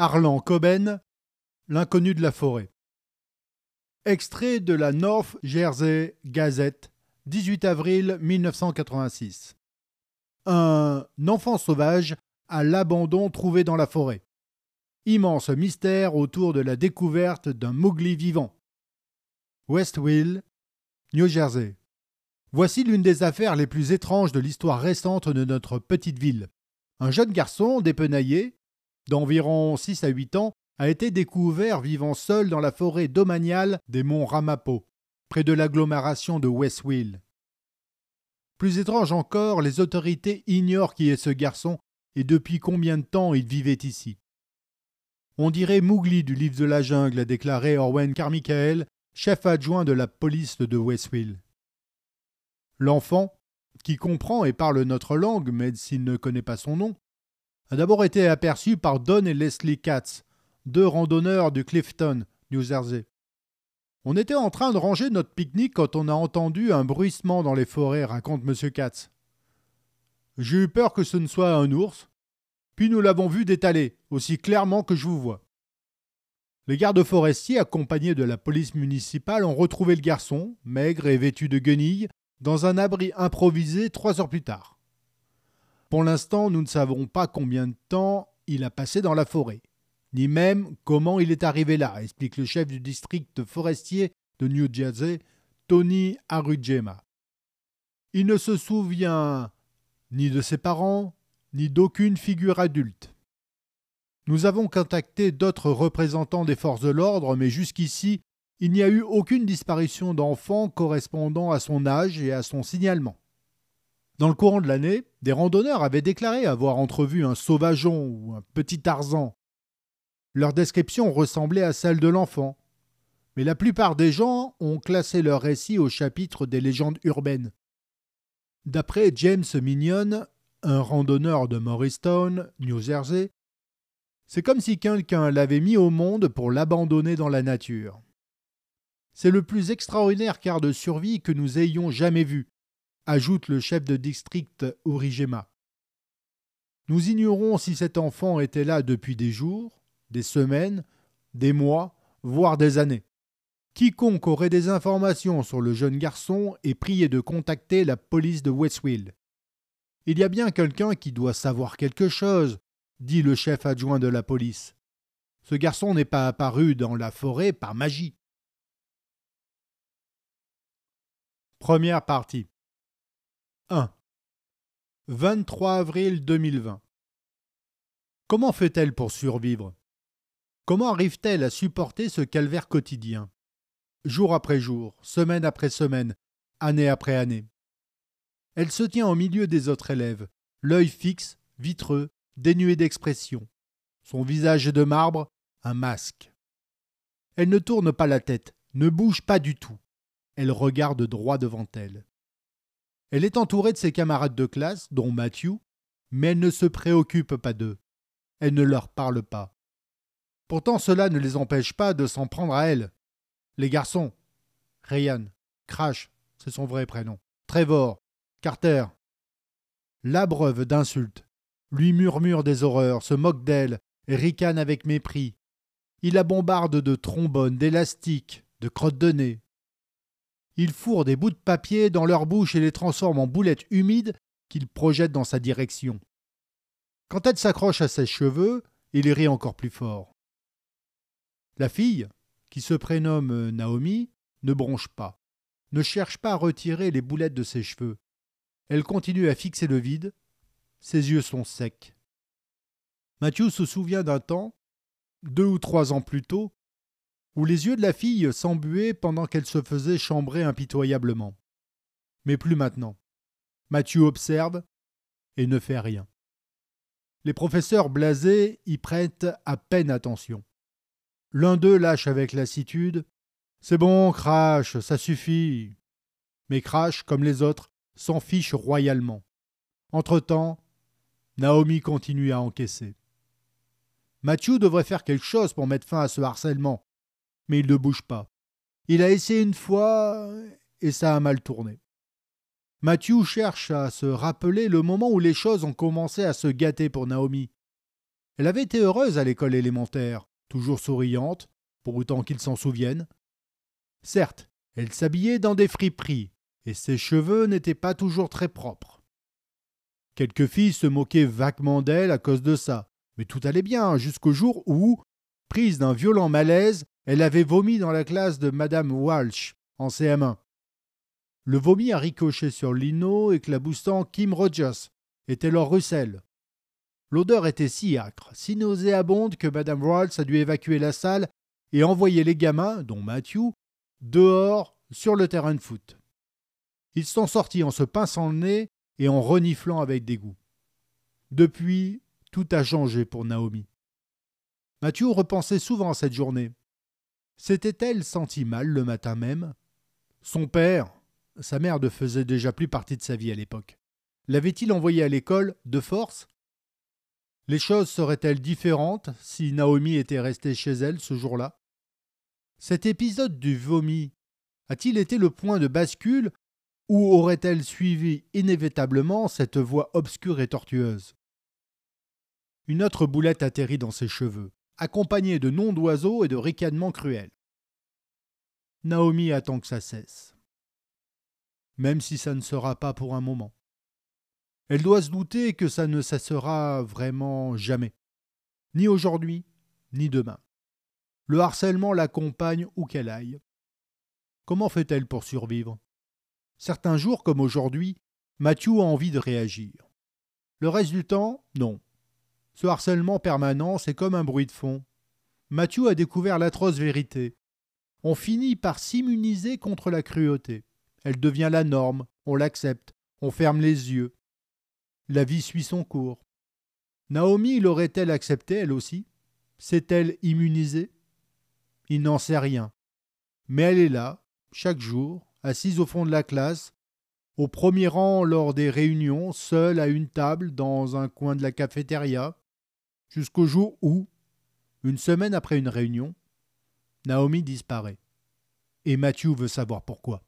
Arlan Coben, L'inconnu de la forêt. Extrait de la North Jersey Gazette, 18 avril 1986. Un enfant sauvage à l'abandon trouvé dans la forêt. Immense mystère autour de la découverte d'un Mowgli vivant. Westville, New Jersey. Voici l'une des affaires les plus étranges de l'histoire récente de notre petite ville. Un jeune garçon dépenaillé, d'environ 6 à 8 ans, a été découvert vivant seul dans la forêt domaniale des monts Ramapo, près de l'agglomération de Westville. Plus étrange encore, les autorités ignorent qui est ce garçon et depuis combien de temps il vivait ici. On dirait Mowgli du livre de la jungle, a déclaré Orwen Carmichael, chef adjoint de la police de Westville. L'enfant, qui comprend et parle notre langue, mais s'il ne connaît pas son nom, a d'abord été aperçu par Don et Leslie Katz, deux randonneurs du Clifton, New Jersey. On était en train de ranger notre pique-nique quand on a entendu un bruissement dans les forêts, raconte M. Katz. J'ai eu peur que ce ne soit un ours, puis nous l'avons vu détaler, aussi clairement que je vous vois. Les gardes forestiers, accompagnés de la police municipale, ont retrouvé le garçon, maigre et vêtu de guenilles, dans un abri improvisé trois heures plus tard. Pour l'instant, nous ne savons pas combien de temps il a passé dans la forêt, ni même comment il est arrivé là, explique le chef du district forestier de New Jersey, Tony Arujema. Il ne se souvient ni de ses parents, ni d'aucune figure adulte. Nous avons contacté d'autres représentants des forces de l'ordre, mais jusqu'ici, il n'y a eu aucune disparition d'enfant correspondant à son âge et à son signalement. Dans le courant de l'année, des randonneurs avaient déclaré avoir entrevu un sauvageon ou un petit Tarzan. Leur description ressemblait à celle de l'enfant, mais la plupart des gens ont classé leur récit au chapitre des légendes urbaines. D'après James Minion, un randonneur de Morristown, New Jersey, c'est comme si quelqu'un l'avait mis au monde pour l'abandonner dans la nature. C'est le plus extraordinaire quart de survie que nous ayons jamais vu, ajoute le chef de district Urigema. Nous ignorons si cet enfant était là depuis des jours, des semaines, des mois, voire des années. Quiconque aurait des informations sur le jeune garçon est prié de contacter la police de Westville. Il y a bien quelqu'un qui doit savoir quelque chose, dit le chef adjoint de la police. Ce garçon n'est pas apparu dans la forêt par magie. Première partie 1. 23 avril 2020 Comment fait-elle pour survivre? Comment arrive-t-elle à supporter ce calvaire quotidien? Jour après jour, semaine après semaine, année après année. Elle se tient au milieu des autres élèves, l'œil fixe, vitreux, dénuée d'expression. Son visage est de marbre, un masque. Elle ne tourne pas la tête, ne bouge pas du tout. Elle regarde droit devant elle. Elle est entourée de ses camarades de classe, dont Matthew, mais elle ne se préoccupe pas d'eux. Elle ne leur parle pas. Pourtant cela ne les empêche pas de s'en prendre à elle. Les garçons. Ryan, Crash, c'est son vrai prénom. Trevor, Carter. L'abreuve d'insultes lui murmure des horreurs, se moque d'elle, ricane avec mépris. Il la bombarde de trombones, d'élastiques, de crottes de nez. Il fourre des bouts de papier dans leur bouche et les transforme en boulettes humides qu'il projette dans sa direction. Quand elle s'accroche à ses cheveux, il rit encore plus fort. La fille, qui se prénomme Naomi, ne bronche pas, ne cherche pas à retirer les boulettes de ses cheveux. Elle continue à fixer le vide, ses yeux sont secs. Mathieu se souvient d'un temps, deux ou trois ans plus tôt, où les yeux de la fille s'embuaient pendant qu'elle se faisait chambrer impitoyablement. Mais plus maintenant. Mathieu observe et ne fait rien. Les professeurs blasés y prêtent à peine attention. L'un d'eux lâche avec lassitude C'est bon, Crash, ça suffit. Mais Crash, comme les autres, s'en fiche royalement. Entre-temps, Naomi continue à encaisser. Mathieu devrait faire quelque chose pour mettre fin à ce harcèlement, mais il ne bouge pas. Il a essayé une fois et ça a mal tourné. Mathieu cherche à se rappeler le moment où les choses ont commencé à se gâter pour Naomi. Elle avait été heureuse à l'école élémentaire, toujours souriante, pour autant qu'il s'en souvienne. Certes, elle s'habillait dans des friperies, et ses cheveux n'étaient pas toujours très propres. Quelques filles se moquaient vaguement d'elle à cause de ça, mais tout allait bien jusqu'au jour où, prise d'un violent malaise, elle avait vomi dans la classe de Madame Walsh en CM1. Le vomi a ricoché sur Lino, éclaboussant Kim Rogers et Taylor Russell. L'odeur était si âcre, si nauséabonde que Madame Walsh a dû évacuer la salle et envoyer les gamins, dont Matthew, dehors sur le terrain de foot. Ils sont sortis en se pinçant le nez et en reniflant avec dégoût. Depuis, tout a changé pour Naomi. Matthew repensait souvent à cette journée. S'était-elle sentie mal le matin même? Son père, sa mère ne faisait déjà plus partie de sa vie à l'époque. L'avait-il envoyé à l'école de force? Les choses seraient-elles différentes si Naomi était restée chez elle ce jour-là? Cet épisode du vomi a-t-il été le point de bascule ou aurait-elle suivi inévitablement cette voie obscure et tortueuse? Une autre boulette atterrit dans ses cheveux, accompagnée de noms d'oiseaux et de ricanements cruels. Naomi attend que ça cesse même si ça ne sera pas pour un moment. Elle doit se douter que ça ne cessera vraiment jamais, ni aujourd'hui, ni demain. Le harcèlement l'accompagne où qu'elle aille. Comment fait-elle pour survivre? Certains jours, comme aujourd'hui, Mathieu a envie de réagir. Le reste du temps, non. Ce harcèlement permanent, c'est comme un bruit de fond. Mathieu a découvert l'atroce vérité. On finit par s'immuniser contre la cruauté. Elle devient la norme, on l'accepte, on ferme les yeux. La vie suit son cours. Naomi l'aurait-elle accepté elle aussi? S'est-elle immunisée? Il n'en sait rien. Mais elle est là, chaque jour, assise au fond de la classe, au premier rang lors des réunions, seule à une table dans un coin de la cafétéria, jusqu'au jour où, une semaine après une réunion, Naomi disparaît. Et Matthew veut savoir pourquoi.